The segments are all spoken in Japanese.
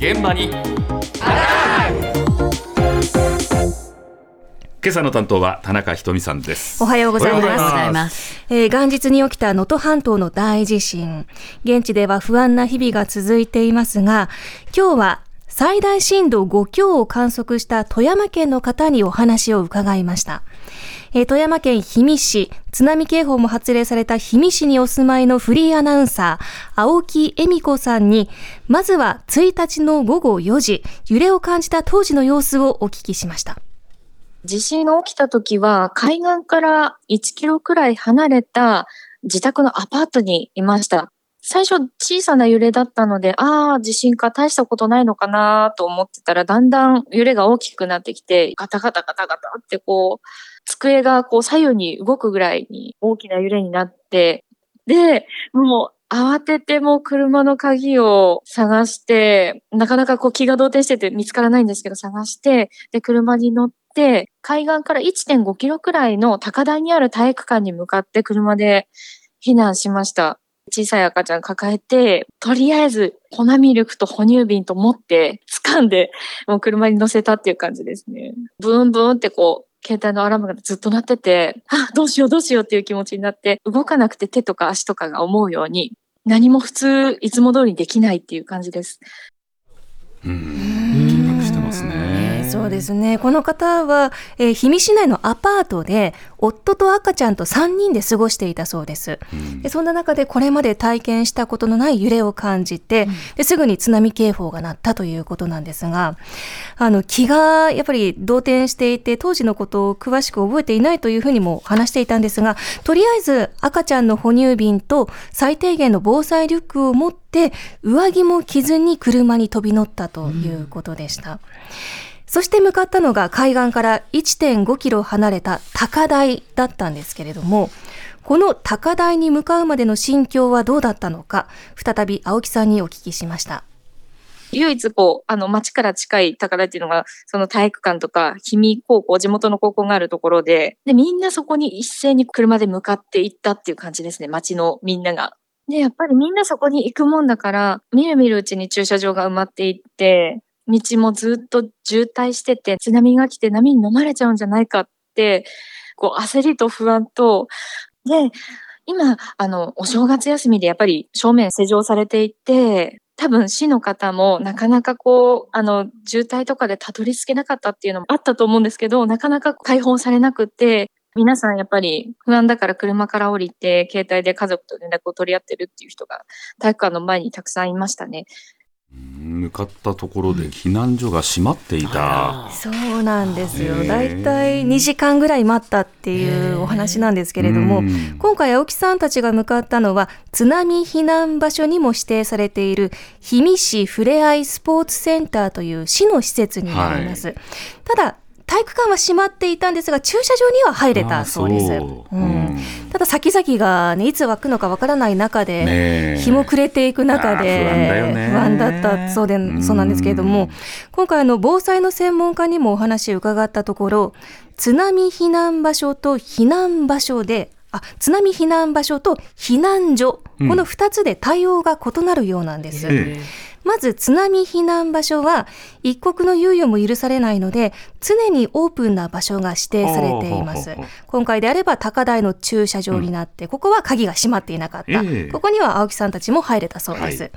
現場に今朝の担当は田中ひとみさんですおはようございます。おはようございますえー元日に起きた能登半島の大地震。現地では不安な日々が続いていますが、今日は最大震度5強を観測した富山県の方にお話を伺いました。えー富山県氷見市、津波警報も発令された氷見市にお住まいのフリーアナウンサー、青木恵美子さんに、まずは1日の午後4時、揺れを感じた当時の様子をお聞きしました。地震が起きた時は海岸から1キロくらい離れた自宅のアパートにいました。最初小さな揺れだったので、ああ、地震か大したことないのかなと思ってたら、だんだん揺れが大きくなってきて、ガタガタガタガタってこう、机がこう左右に動くぐらいに大きな揺れになって、で、もう慌ててもう車の鍵を探して、なかなかこう気が動転してて見つからないんですけど探して、で、車に乗って、海岸から1.5キロくらいの高台にある体育館に向かって車で避難しました。小さい赤ちゃん抱えて、とりあえず粉ミルクと哺乳瓶と持って、掴んで、もう車に乗せたっていう感じですね。ブーンブーンってこう、携帯のアラームがずっと鳴ってて、あ、どうしようどうしようっていう気持ちになって、動かなくて手とか足とかが思うように、何も普通、いつも通りできないっていう感じです。緊迫してますねそうですね。この方は、えー氷見市内のアパートで、夫と赤ちゃんと3人で過ごしていたそうです。でそんな中で、これまで体験したことのない揺れを感じて、ですぐに津波警報が鳴ったということなんですが、あの、気がやっぱり動転していて、当時のことを詳しく覚えていないというふうにも話していたんですが、とりあえず赤ちゃんの哺乳瓶と最低限の防災リュックを持って、上着も着ずに車に飛び乗ったということでした。そして向かったのが海岸から1.5キロ離れた高台だったんですけれども、この高台に向かうまでの心境はどうだったのか、再び青木さんにお聞きしました。唯一こう、あの、町から近い高台っていうのが、その体育館とか、氷見高校、地元の高校があるところで、で、みんなそこに一斉に車で向かって行ったっていう感じですね、町のみんなが。で、やっぱりみんなそこに行くもんだから、みるみるうちに駐車場が埋まっていって、道もずっと渋滞してて、津波が来て波に飲まれちゃうんじゃないかって、こう、焦りと不安と、で、今、あの、お正月休みでやっぱり正面施錠されていて、多分市の方もなかなかこう、あの、渋滞とかでたどり着けなかったっていうのもあったと思うんですけど、なかなか開放されなくて、皆さんやっぱり不安だから車から降りて、携帯で家族と連絡を取り合ってるっていう人が体育館の前にたくさんいましたね。向かったところで避難所が閉まっていた、そうなんですよ。へーだいたい2時間ぐらい待ったっていうお話なんですけれどもうん、今回青木さんたちが向かったのは、津波避難場所にも指定されている氷見市ふれあいスポーツセンターという市の施設になります。ただ、体育館は閉まっていたんですが、駐車場には入れたそうです。う。うん。うん。ただ先々が、ね、いつ湧くのかわからない中で、日も暮れていく中で不安だったそうでうん。そうなんですけれども今回あの防災の専門家にもお話を伺ったところ津波避難場所と避難場所であ津波避難場所と避難所、うん。この2つで対応が異なるようなんです。ええまず津波避難場所は一刻の猶予も許されないので常にオープンな場所が指定されています。今回であれば高台の駐車場になって、ここは鍵が閉まっていなかった、ええ。ここには青木さんたちも入れたそうです、はい。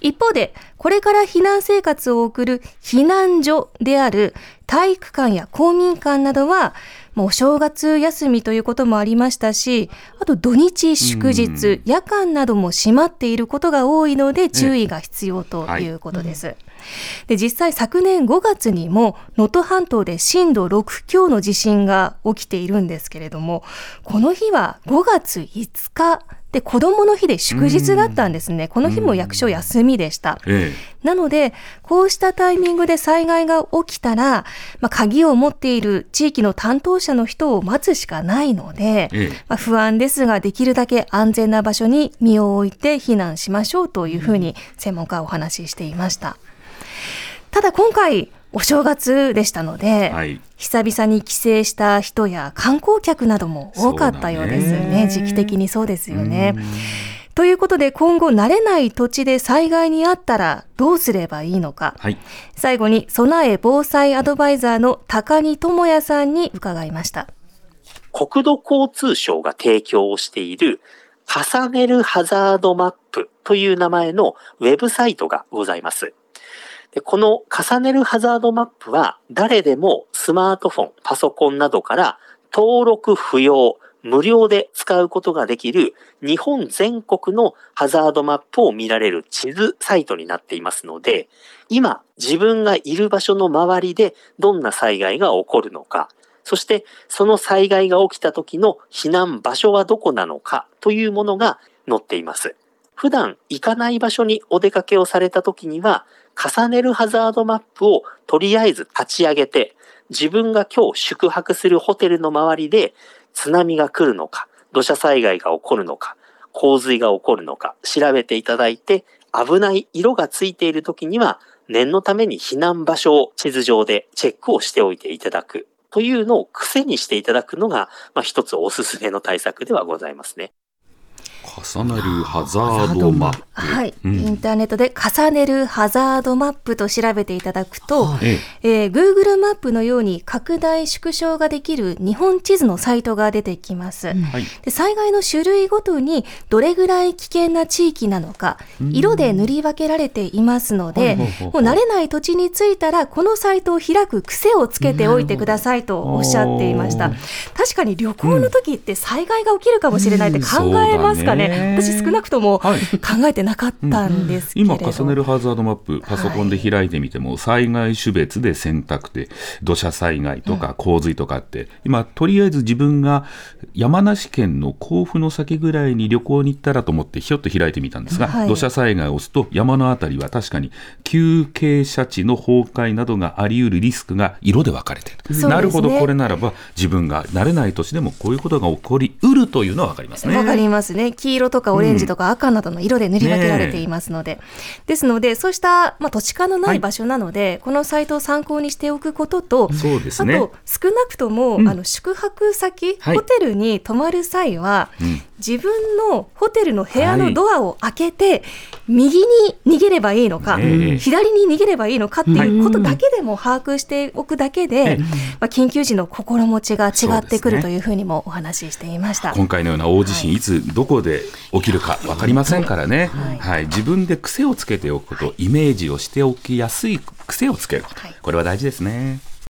一方でこれから避難生活を送る避難所である体育館や公民館などはもうお正月休みということもありましたしあと土日祝日夜間なども閉まっていることが多いので注意が必要ということです。で実際昨年5月にも能登半島で震度6強の地震が起きているんですけれどもこの日は5月5日で、子供の日で祝日だったんですね。この日も役所休みでした。えなので、こうしたタイミングで災害が起きたら、まあ、鍵を持っている地域の担当者の人を待つしかないので、ええまあ、不安ですが、できるだけ安全な場所に身を置いて避難しましょうというふうに専門家はお話ししていました。ただ今回、お正月でしたので、はい久々に帰省した人や観光客なども多かったようですよね。時期的にそうですよね。ということで今後慣れない土地で災害にあったらどうすればいいのか。はい最後に備え防災アドバイザーの高荷智也さんに伺いました。国土交通省が提供をしている重ねるハザードマップという名前のウェブサイトがございます。でこの重ねるハザードマップは誰でもスマートフォン、パソコンなどから登録不要、無料で使うことができる日本全国のハザードマップを見られる地図サイトになっていますので、今自分がいる場所の周りでどんな災害が起こるのか、そしてその災害が起きた時の避難場所はどこなのかというものが載っています。普段行かない場所にお出かけをされた時には、重ねるハザードマップをとりあえず立ち上げて、自分が今日宿泊するホテルの周りで津波が来るのか、土砂災害が起こるのか、洪水が起こるのか調べていただいて、危ない色がついている時には念のために避難場所を地図上でチェックをしておいていただくというのを癖にしていただくのが、まあ、一つおすすめの対策ではございますね。重なるハザードマップ。はい、うん。インターネットで重ねるハザードマップと調べていただくと、ええ。ー Google マップのように拡大縮小ができる日本地図のサイトが出てきます。えはい。で災害の種類ごとにどれぐらい危険な地域なのか、色で塗り分けられていますので、はいはいはいはいもう慣れない土地に着いたら、このサイトを開く癖をつけておいてくださいとおっしゃっていました。確かに旅行の時って災害が起きるかもしれないって考えますかね。ね。私少なくとも考はい。えてなかったんですけれど、今重ねるハザードマップパソコンで開いてみても、災害種別で選択で土砂災害とか洪水とかって、今とりあえず自分が山梨県の甲府の先ぐらいに旅行に行ったらと思ってひょっと開いてみたんですが、はい。土砂災害を押すと山のあたりは確かに急傾斜地の崩壊などがあり得るリスクが色で分かれている、ね。なるほどこれならば自分が慣れない年でもこういうことが起こりうるというのは分かりますね。わかりますね。黄色とかオレンジとか赤などの色で塗り分けられていますので。ですので、そうした、まあ、土地勘のない。場所なので、このサイトを参考にしておくことと、そうですね。あと、少なくとも、うん。あの宿泊先、はい。ホテルに泊まる際は、うん自分のホテルの部屋のドアを開けて、右に逃げればいいのか、ええ左に逃げればいいのかっていうことだけでも把握しておくだけで、ええ。まあ、緊急時の心持ちが違ってくるというふうにもお話ししていました。今回のような大地震、いつどこで起きるか分かりませんからね、はい。自分で癖をつけておくこと、イメージをしておきやすい癖をつけること、はい。これは大事ですね。